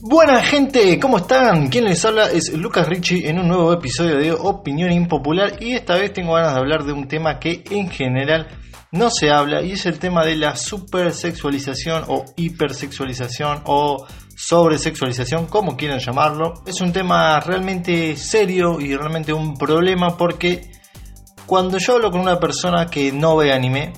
Buena gente, ¿cómo están? Quien les habla es Lucas Ricci en un nuevo episodio de Opinión Impopular y esta vez tengo ganas de hablar de un tema que en general no se habla y es el tema de la supersexualización o hipersexualización o sobresexualización, como quieran llamarlo. Es un tema realmente serio y realmente un problema porque cuando yo hablo con una persona que no ve anime,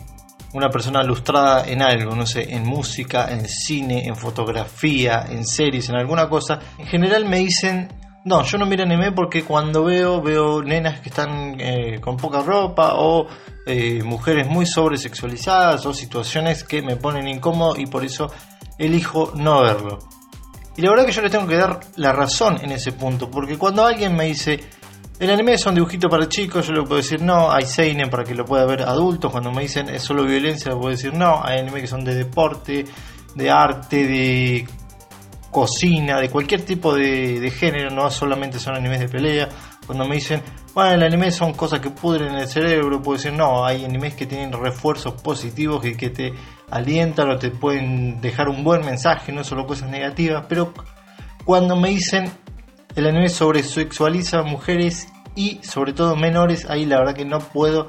una persona lustrada en algo, no sé, en música, en cine, en fotografía, en series, en alguna cosa, en general me dicen, no, yo no miro anime porque cuando veo, veo nenas que están eh, con poca ropa o eh, mujeres muy sobresexualizadas o situaciones que me ponen incómodo y por eso elijo no verlo. Y la verdad que yo les tengo que dar la razón en ese punto, porque cuando alguien me dice, el anime es un dibujito para chicos, yo le puedo decir no, hay seinen para que lo pueda ver adultos, cuando me dicen es solo violencia, le puedo decir no, hay anime que son de deporte, de arte, de cocina, de cualquier tipo de, género, no solamente son animes de pelea. Cuando me dicen, bueno, el anime son cosas que pudren el cerebro, puedo decir, no, hay animes que tienen refuerzos positivos y que te alientan o te pueden dejar un buen mensaje, no solo cosas negativas, pero cuando me dicen el anime sobresexualiza a mujeres y sobre todo menores. Ahí la verdad que no puedo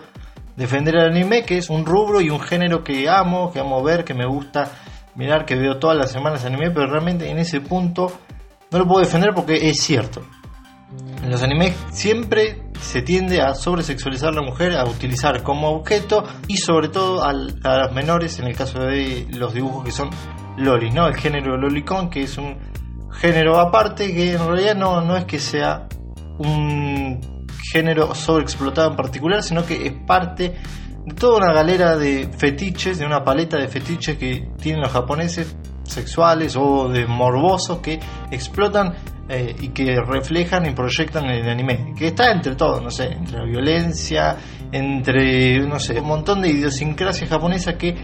defender el anime, que es un rubro y un género que amo, que amo ver, que me gusta mirar, que veo todas las semanas anime, pero realmente en ese punto no lo puedo defender porque es cierto. En los animes siempre se tiende a sobresexualizar a la mujer, a utilizar como objeto y sobre todo a, las menores, en el caso de los dibujos que son lolis, ¿no? El género lolicon, que es un género aparte que en realidad no, no es que sea un género sobreexplotado en particular, sino que es parte de toda una galera de fetiches, de una paleta de fetiches que tienen los japoneses sexuales o de morbosos que explotan eh, y que reflejan y proyectan en el anime, que está entre todo, no sé, entre la violencia, entre, no sé, un montón de idiosincrasia japonesa que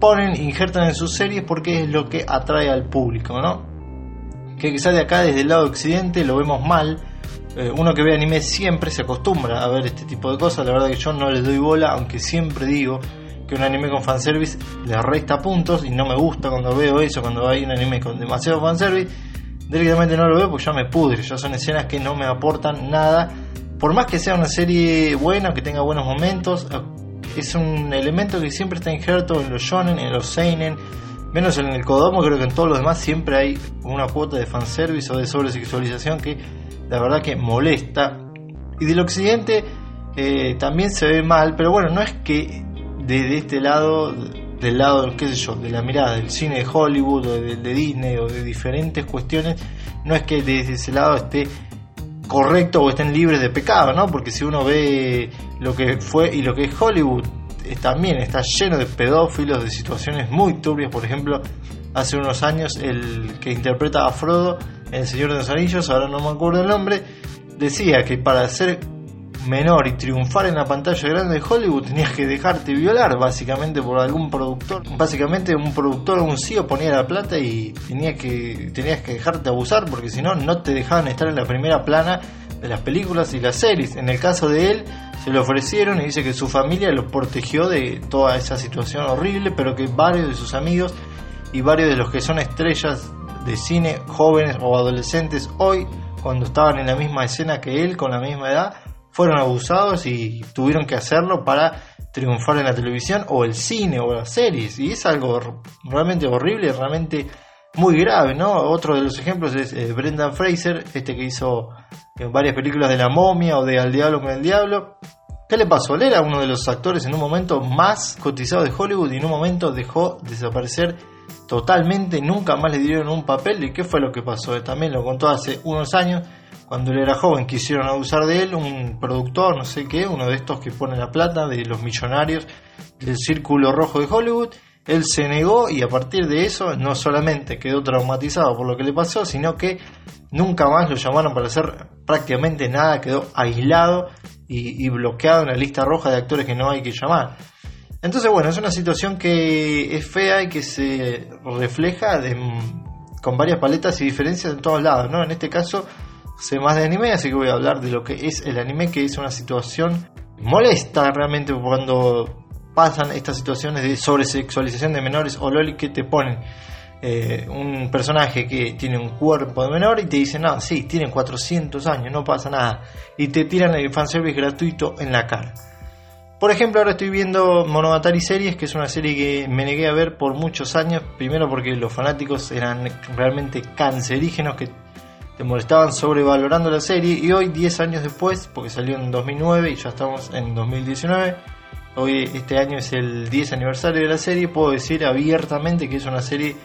ponen, injertan en sus series porque es lo que atrae al público, ¿no? Que quizás de acá desde el lado occidente lo vemos mal. Eh, uno que ve anime siempre se acostumbra a ver este tipo de cosas. La verdad que yo no les doy bola, aunque siempre digo que un anime con fanservice le resta puntos y no me gusta cuando veo eso, cuando hay un anime con demasiado fanservice. Directamente no lo veo porque ya me pudre, ya son escenas que no me aportan nada. Por más que sea una serie buena, que tenga buenos momentos, eh, es un elemento que siempre está injerto en los shonen, en los seinen, Menos en el Kodomo, creo que en todos los demás siempre hay una cuota de fanservice o de sobresexualización que la verdad que molesta. Y del occidente eh, también se ve mal, pero bueno, no es que desde este lado, del lado, qué sé yo, de la mirada del cine de Hollywood o de, de Disney o de diferentes cuestiones, no es que desde ese lado esté correcto o estén libres de pecado, ¿no? Porque si uno ve lo que fue y lo que es Hollywood, también está lleno de pedófilos, de situaciones muy turbias. Por ejemplo, hace unos años el que interpreta a Frodo en El Señor de los Anillos, ahora no me acuerdo el nombre, decía que para ser menor y triunfar en la pantalla grande de Hollywood tenías que dejarte violar básicamente por algún productor. Básicamente un productor un CEO ponía la plata y tenía que, tenías que dejarte abusar porque si no, no te dejaban estar en la primera plana de las películas y las series. En el caso de él, se lo ofrecieron y dice que su familia lo protegió de toda esa situación horrible, pero que varios de sus amigos y varios de los que son estrellas de cine, jóvenes o adolescentes hoy, cuando estaban en la misma escena que él, con la misma edad, fueron abusados y tuvieron que hacerlo para triunfar en la televisión o el cine o las series. Y es algo realmente horrible, realmente muy grave, ¿no? Otro de los ejemplos es eh, Brendan Fraser, este que hizo en varias películas de La momia o de Al diablo con el diablo. ¿Qué le pasó? Él era uno de los actores en un momento más cotizados de Hollywood y en un momento dejó desaparecer totalmente, nunca más le dieron un papel. ¿Y qué fue lo que pasó? También lo contó hace unos años, cuando él era joven, quisieron abusar de él, un productor, no sé qué, uno de estos que pone la plata, de los millonarios del círculo rojo de Hollywood, él se negó y a partir de eso no solamente quedó traumatizado por lo que le pasó, sino que nunca más lo llamaron para hacer prácticamente nada, quedó aislado y, bloqueado en la lista roja de actores que no hay que llamar. Entonces, bueno, es una situación que es fea y que se refleja con varias paletas y diferencias en todos lados, ¿no? En este caso, sé más de anime, así que voy a hablar de lo que es el anime, que es una situación molesta realmente cuando pasan estas situaciones de sobresexualización de menores o loli que te ponen eh, un personaje que tiene un cuerpo de menor y te dicen, no, sí, tienen 400 años, no pasa nada. Y te tiran el fanservice gratuito en la cara. Por ejemplo, ahora estoy viendo Monogatari Series, que es una serie que me negué a ver por muchos años. Primero porque los fanáticos eran realmente cancerígenos que te molestaban sobrevalorando la serie. Y hoy, 10 años después, porque salió en 2009 y ya estamos en 2019, hoy este año es el 10 aniversario de la serie, puedo decir abiertamente que es una serie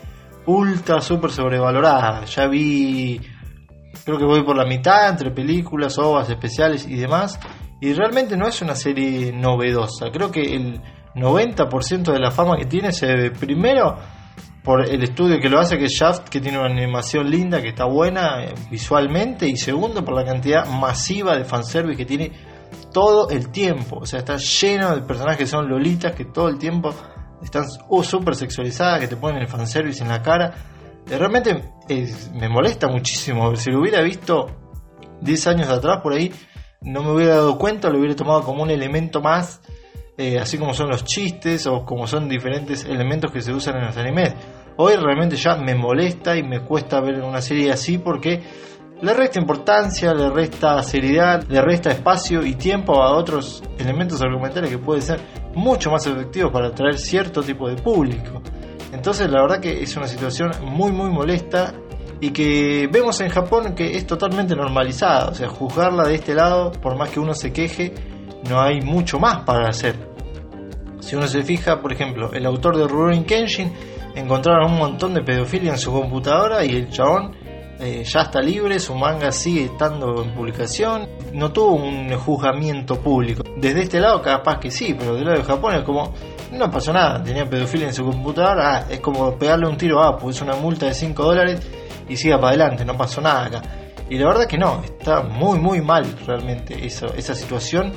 ultra super sobrevalorada. Ya vi, creo que voy por la mitad entre películas, ovas especiales y demás. Y realmente no es una serie novedosa. Creo que el 90% de la fama que tiene se debe primero por el estudio que lo hace, que es Shaft, que tiene una animación linda, que está buena eh, visualmente, y segundo por la cantidad masiva de fanservice que tiene todo el tiempo. O sea, está lleno de personajes que son lolitas, que todo el tiempo están uh, súper sexualizadas, que te ponen el fanservice en la cara. Realmente me molesta muchísimo. Si lo hubiera visto 10 años atrás por ahí, no me hubiera dado cuenta, lo hubiera tomado como un elemento más, eh, así como son los chistes o como son diferentes elementos que se usan en los animes. Hoy realmente ya me molesta y me cuesta ver una serie así porque le resta importancia, le resta seriedad, le resta espacio y tiempo a otros elementos argumentales que pueden ser mucho más efectivos para atraer cierto tipo de público. Entonces la verdad que es una situación muy muy molesta y que vemos en Japón que es totalmente normalizada, o sea, juzgarla de este lado, por más que uno se queje, no hay mucho más para hacer. Si uno se fija, por ejemplo, el autor de Rurouni Kenshin encontraron un montón de pedofilia en su computadora y el chabón eh, ya está libre, su manga sigue estando en publicación, no tuvo un juzgamiento público. Desde este lado capaz que sí, pero del lado de Japón es como, no pasó nada, tenía pedofilia en su computadora, ah, es como pegarle un tiro, ah, pues una multa de 5 dólares y siga para adelante, no pasó nada acá. Y la verdad que no, está muy muy mal realmente esa situación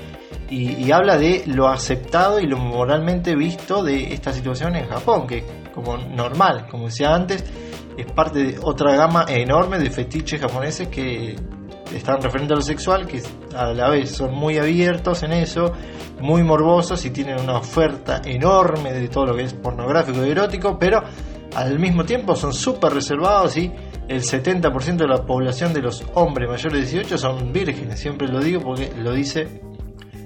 y, y, habla de lo aceptado y lo moralmente visto de esta situación en Japón, que como normal, como decía antes, es parte de otra gama enorme de fetiches japoneses que están referentes a lo sexual, que a la vez son muy abiertos en eso, muy morbosos y tienen una oferta enorme de todo lo que es pornográfico y erótico, pero al mismo tiempo son súper reservados y el 70% de la población de los hombres mayores de 18 son vírgenes, siempre lo digo porque lo dice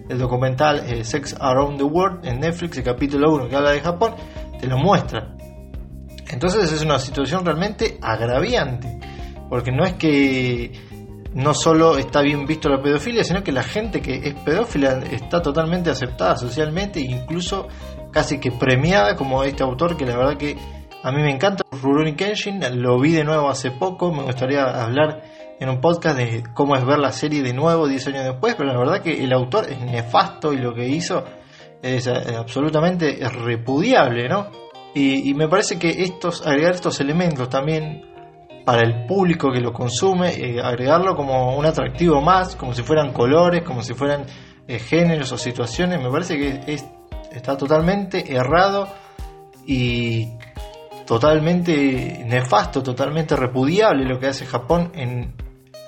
el documental eh, Sex Around the World en Netflix, el capítulo 1 que habla de Japón, te lo muestra. Entonces es una situación realmente agraviante, porque no es que no solo está bien visto la pedofilia, sino que la gente que es pedófila está totalmente aceptada socialmente e incluso casi que premiada como este autor que la verdad que a mí me encanta, Rurouni Kenshin, lo vi de nuevo hace poco, me gustaría hablar en un podcast de cómo es ver la serie de nuevo 10 años después, pero la verdad que el autor es nefasto y lo que hizo es eh, absolutamente repudiable, ¿no? Y, me parece que estos, agregar estos elementos también para el público que lo consume, eh, agregarlo como un atractivo más, como si fueran colores, como si fueran eh, géneros o situaciones, me parece que es, está totalmente errado y totalmente nefasto, totalmente repudiable lo que hace Japón en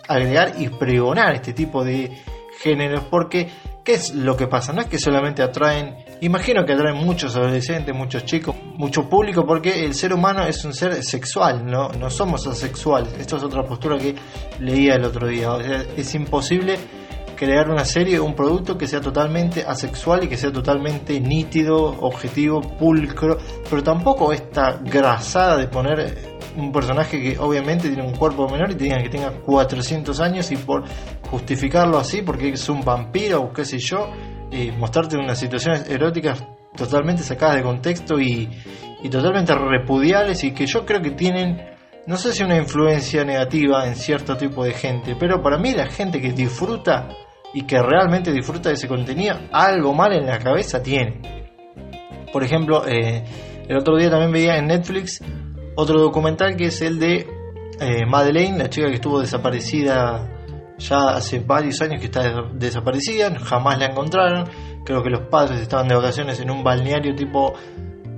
agregar y pregonar este tipo de géneros, porque ¿qué es lo que pasa? No es que solamente atraen Imagino que atraen muchos adolescentes, muchos chicos, mucho público, porque el ser humano es un ser sexual, no, no somos asexuales. Esto es otra postura que leía el otro día. O sea, es imposible crear una serie, un producto que sea totalmente asexual y que sea totalmente nítido, objetivo, pulcro, pero tampoco esta grasada de poner un personaje que obviamente tiene un cuerpo menor y te digan que tenga 400 años y por justificarlo así porque es un vampiro o qué sé yo, y mostrarte unas situaciones eróticas totalmente sacadas de contexto y, totalmente repudiables y que yo creo que tienen, no sé si una influencia negativa en cierto tipo de gente, pero para mí la gente que disfruta y que realmente disfruta de ese contenido, algo mal en la cabeza tiene. Por ejemplo, eh, el otro día también veía en Netflix otro documental que es el de eh, Madeleine, la chica que estuvo desaparecida ya hace varios años que está desaparecida, jamás la encontraron. Creo que los padres estaban de vacaciones en un balneario tipo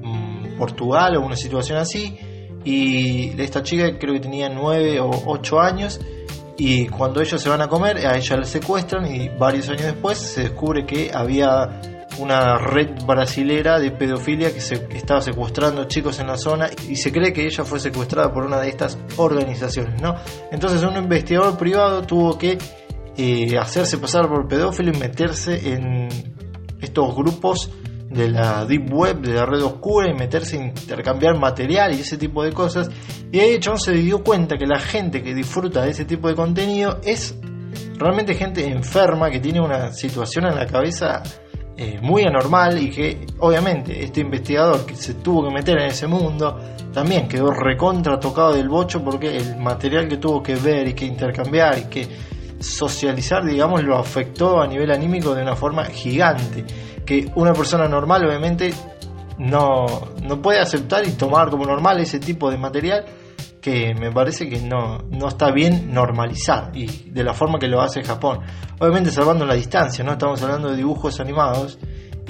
mm, Portugal o una situación así. Y esta chica creo que tenía 9 o 8 años. Y cuando ellos se van a comer, a ella la secuestran y varios años después se descubre que había una red brasilera de pedofilia que se estaba secuestrando chicos en la zona y se cree que ella fue secuestrada por una de estas organizaciones, ¿no? Entonces un investigador privado tuvo que eh, hacerse pasar por pedófilo y meterse en estos grupos de la deep web, de la red oscura y meterse a intercambiar material y ese tipo de cosas. Y de hecho se dio cuenta que la gente que disfruta de ese tipo de contenido es realmente gente enferma que tiene una situación en la cabeza eh, muy anormal y que obviamente este investigador que se tuvo que meter en ese mundo también quedó recontra tocado del bocho porque el material que tuvo que ver y que intercambiar y que socializar, digamos, lo afectó a nivel anímico de una forma gigante que una persona normal obviamente no, no puede aceptar y tomar como normal ese tipo de material que me parece que no, no está bien normalizar y de la forma que lo hace Japón. Obviamente salvando la distancia, ¿no? Estamos hablando de dibujos animados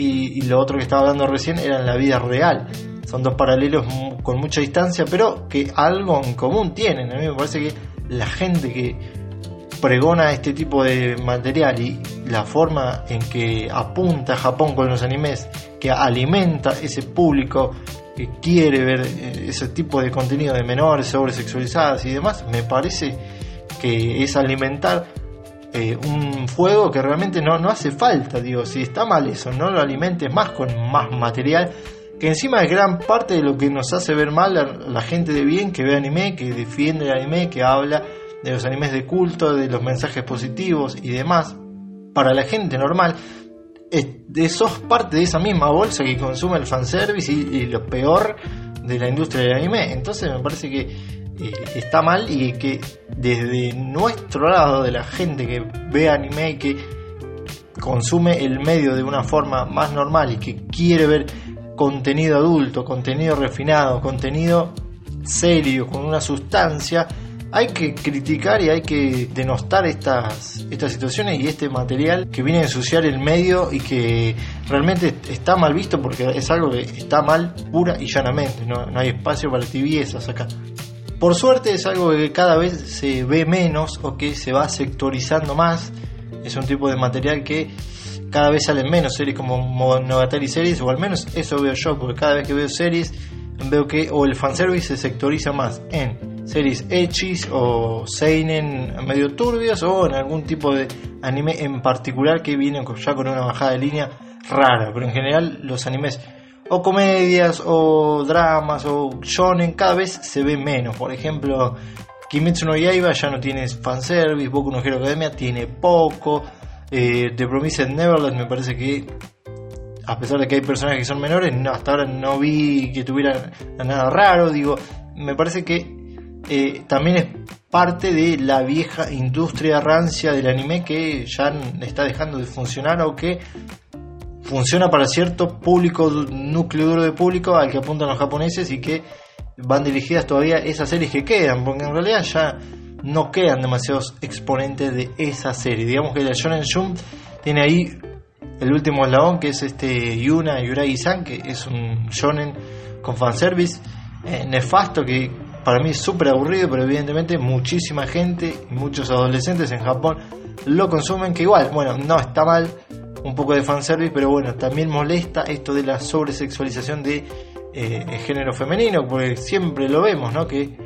y, lo otro que estaba hablando recién era en la vida real. Son dos paralelos con mucha distancia, pero que algo en común tienen. A mí me parece que la gente que pregona este tipo de material y la forma en que apunta Japón con los animes, que alimenta ese público que quiere ver eh, ese tipo de contenido de menores, sobresexualizadas y demás, me parece que es alimentar eh, un fuego que realmente no, no hace falta, digo, si está mal eso, no lo alimentes más con más material, que encima es gran parte de lo que nos hace ver mal la gente de bien que ve anime, que defiende el anime, que habla de los animes de culto, de los mensajes positivos y demás, para la gente normal, sos parte de esa misma bolsa que consume el fanservice y, y lo peor de la industria del anime. Entonces me parece que eh, está mal y que desde nuestro lado, de la gente que ve anime y que consume el medio de una forma más normal y que quiere ver contenido adulto, contenido refinado, contenido serio, con una sustancia, hay que criticar y hay que denostar estas, estas situaciones y este material que viene a ensuciar el medio y que realmente está mal visto porque es algo que está mal pura y llanamente, no, no hay espacio para tibiezas acá. Por suerte es algo que cada vez se ve menos o que se va sectorizando más, es un tipo de material que cada vez salen menos series como Monogatari series, o al menos eso veo yo, porque cada vez que veo series veo que o el fanservice se sectoriza más en series hechis o seinen medio turbios o en algún tipo de anime en particular que vienen ya con una bajada de línea rara, pero en general los animes o comedias o dramas o shonen cada vez se ve menos. Por ejemplo, Kimetsu no Yaiba ya no tiene fanservice, Boku no Hero Academia tiene poco, eh, The Promised Neverland me parece que a pesar de que hay personajes que son menores, hasta ahora no vi que tuviera nada raro, digo, me parece que eh, también es parte de la vieja industria rancia del anime que ya está dejando de funcionar o que funciona para cierto público, núcleo duro de público al que apuntan los japoneses y que van dirigidas todavía esas series que quedan, porque en realidad ya no quedan demasiados exponentes de esa serie. Digamos que la Shonen Jump tiene ahí el último eslabón que es este Yuna Yuragi-san, que es un shonen con fanservice eh, nefasto que para mí súper aburrido, pero evidentemente muchísima gente, muchos adolescentes en Japón lo consumen, que igual, bueno, no está mal, un poco de fanservice, pero bueno, también molesta esto de la sobresexualización de eh, género femenino, porque siempre lo vemos, ¿no? Que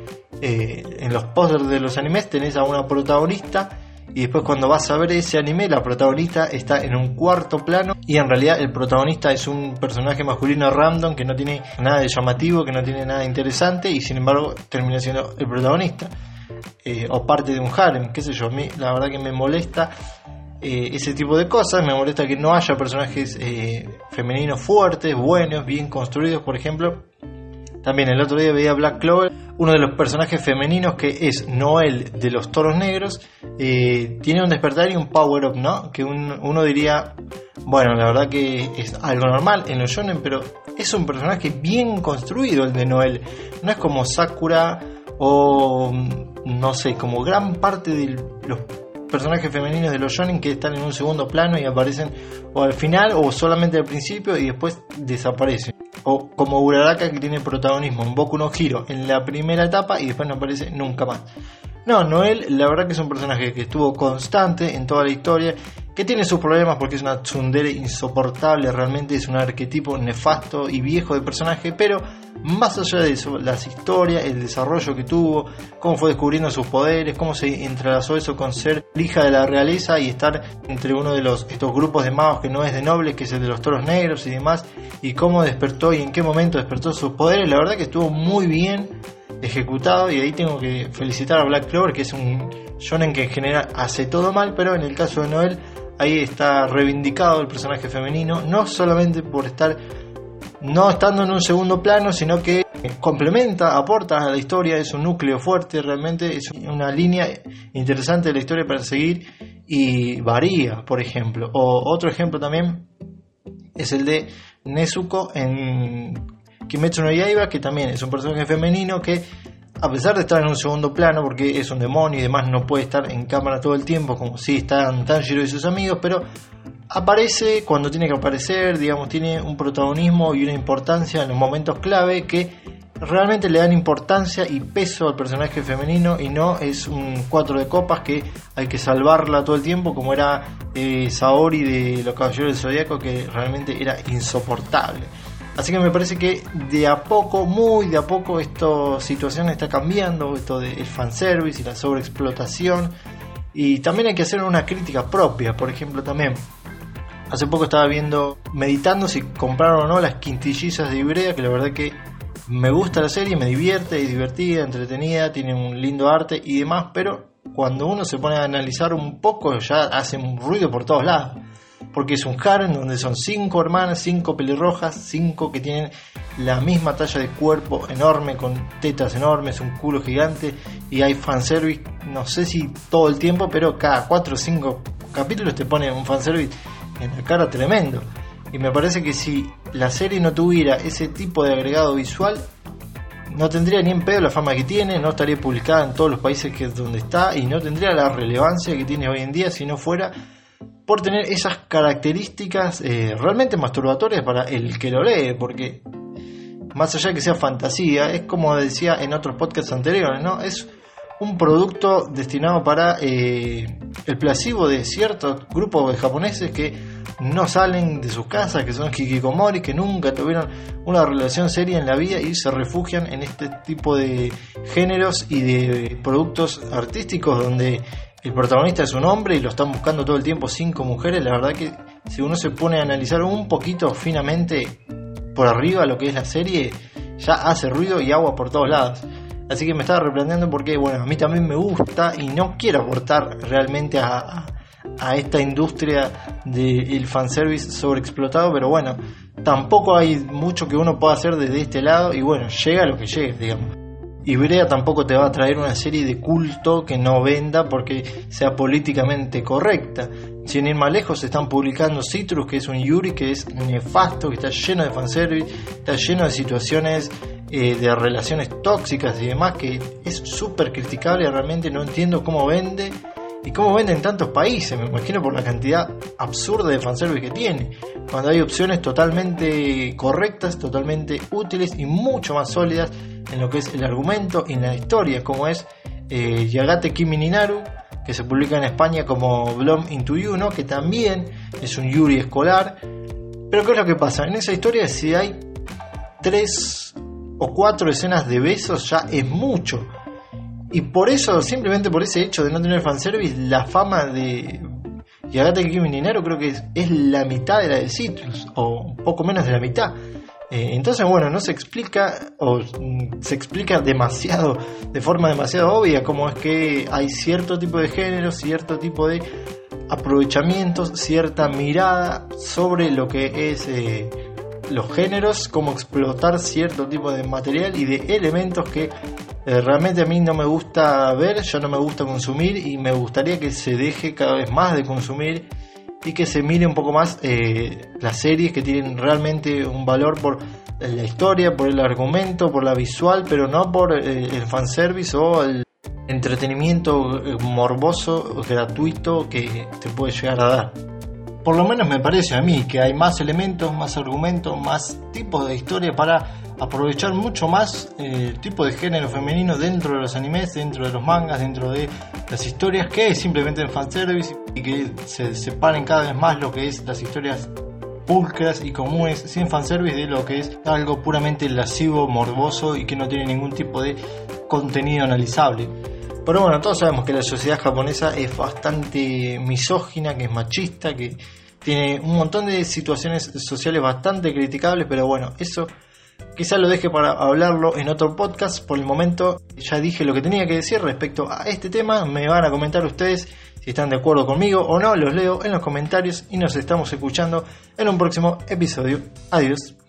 eh, en los pósters de los animes tenés a una protagonista y después cuando vas a ver ese anime la protagonista está en un cuarto plano y en realidad el protagonista es un personaje masculino random que no tiene nada de llamativo, que no tiene nada interesante y sin embargo termina siendo el protagonista eh, o parte de un harem, qué sé yo, la verdad que me molesta eh, ese tipo de cosas, me molesta que no haya personajes eh, femeninos fuertes, buenos, bien construidos, por ejemplo. También el otro día veía Black Clover, uno de los personajes femeninos que es Noel de los Toros Negros, tiene un despertar y un power up, ¿no? Que uno diría, bueno, la verdad que es algo normal en los shonen, pero es un personaje bien construido el de Noel. No es como Sakura o no sé, como gran parte de los personajes femeninos de los shonen que están en un segundo plano y aparecen o al final o solamente al principio y después desaparecen. O como Uraraka que tiene protagonismo en Boku no en la primera etapa y después no aparece nunca más. No, Noel la verdad que es un personaje que estuvo constante en toda la historia que tiene sus problemas porque es una tsundere insoportable, realmente es un arquetipo nefasto y viejo de personaje, pero más allá de eso, las historias, el desarrollo que tuvo, cómo fue descubriendo sus poderes, cómo se entrelazó eso con ser hija de la realeza y estar entre uno de los estos grupos de magos que no es de nobles, que es el de los toros negros y demás, y cómo despertó y en qué momento despertó sus poderes, la verdad que estuvo muy bien ejecutado y ahí tengo que felicitar a Black Clover que es un shonen que en general hace todo mal, pero en el caso de Noel ahí está reivindicado el personaje femenino, no solamente por estar no estando en un segundo plano, sino que complementa, aporta a la historia, es un núcleo fuerte, realmente es una línea interesante de la historia para seguir y varía, por ejemplo. O otro ejemplo también es el de Nezuko en Kimetsu no Yaiba, que también es un personaje femenino que a pesar de estar en un segundo plano, porque es un demonio y demás, no puede estar en cámara todo el tiempo, como si están Tanjiro y sus amigos, pero aparece cuando tiene que aparecer, digamos, tiene un protagonismo y una importancia en los momentos clave que realmente le dan importancia y peso al personaje femenino y no es un cuatro de copas que hay que salvarla todo el tiempo como era eh, Saori de los Caballeros del Zodíaco que realmente era insoportable. Así que me parece que de a poco, muy de a poco, esta situación está cambiando, esto del fanservice y la sobreexplotación. Y también hay que hacer una crítica propia, por ejemplo, también. Hace poco estaba viendo, meditando si compraron o no las quintillizas de Ibrea, que la verdad que me gusta la serie, me divierte, es divertida, entretenida, tiene un lindo arte y demás, pero cuando uno se pone a analizar un poco ya hace un ruido por todos lados porque es un harem donde son cinco hermanas, cinco pelirrojas, cinco que tienen la misma talla de cuerpo enorme, con tetas enormes, un culo gigante, y hay fanservice, no sé si todo el tiempo, pero cada cuatro o cinco capítulos te pone un fanservice en la cara tremendo. Y me parece que si la serie no tuviera ese tipo de agregado visual, no tendría ni en pedo la fama que tiene, no estaría publicada en todos los países que es donde está y no tendría la relevancia que tiene hoy en día si no fuera por tener esas características eh, realmente masturbatorias para el que lo lee, porque más allá de que sea fantasía, es como decía en otros podcasts anteriores, ¿no? Es un producto destinado para eh, el placebo de ciertos grupos de japoneses que no salen de sus casas, que son hikikomori, que nunca tuvieron una relación seria en la vida y se refugian en este tipo de géneros y de productos artísticos donde el protagonista es un hombre y lo están buscando todo el tiempo cinco mujeres, la verdad que si uno se pone a analizar un poquito finamente por arriba lo que es la serie, ya hace ruido y agua por todos lados. Así que me estaba replanteando porque, bueno, a mí también me gusta y no quiero aportar realmente a, esta industria del fanservice sobreexplotado, pero bueno, tampoco hay mucho que uno pueda hacer desde este lado y bueno, llega lo que llega, digamos. Ibrea tampoco te va a traer una serie de culto que no venda porque sea políticamente correcta. Sin ir más lejos, se están publicando Citrus, que es un Yuri que es nefasto, que está lleno de fanservice, está lleno de situaciones eh, de relaciones tóxicas y demás, que es súper criticable. Realmente no entiendo cómo vende y cómo vende en tantos países. Me imagino por la cantidad absurda de fanservice que tiene. Cuando hay opciones totalmente correctas, totalmente útiles y mucho más sólidas en lo que es el argumento y en la historia, como es eh, Yagate Kimi Ninaru, que se publica en España como Blom Into You, que también es un Yuri escolar. Pero ¿qué es lo que pasa? En esa historia, si hay tres o cuatro escenas de besos, ya es mucho. Y por eso, simplemente por ese hecho de no tener fanservice, la fama de Yagate Kimi Ninaru creo que es, es la mitad de la de Citrus, o un poco menos de la mitad. Eh, entonces, bueno, no se explica o mm, se explica demasiado, de forma demasiado obvia, cómo es que hay cierto tipo de género, cierto tipo de aprovechamientos, cierta mirada sobre lo que es eh, los géneros, cómo explotar cierto tipo de material y de elementos que eh, realmente a mí no me gusta ver, ya no me gusta consumir y me gustaría que se deje cada vez más de consumir y que se mire un poco más eh, las series que tienen realmente un valor por la historia, por el argumento, por la visual, pero no por eh, el fanservice o el entretenimiento eh, morboso, gratuito que te puede llegar a dar. Por lo menos me parece a mí que hay más elementos, más argumentos, más tipos de historia para aprovechar mucho más eh, el tipo de género femenino dentro de los animes, dentro de los mangas, dentro de las historias, que es simplemente en fanservice y que se separen cada vez más lo que es las historias pulcras y comunes sin fanservice de lo que es algo puramente lascivo, morboso y que no tiene ningún tipo de contenido analizable. Pero bueno, todos sabemos que la sociedad japonesa es bastante misógina, que es machista, que tiene un montón de situaciones sociales bastante criticables, pero bueno, eso quizás lo deje para hablarlo en otro podcast. Por el momento ya dije lo que tenía que decir respecto a este tema. Me van a comentar ustedes si están de acuerdo conmigo o no. Los leo en los comentarios y nos estamos escuchando en un próximo episodio. Adiós.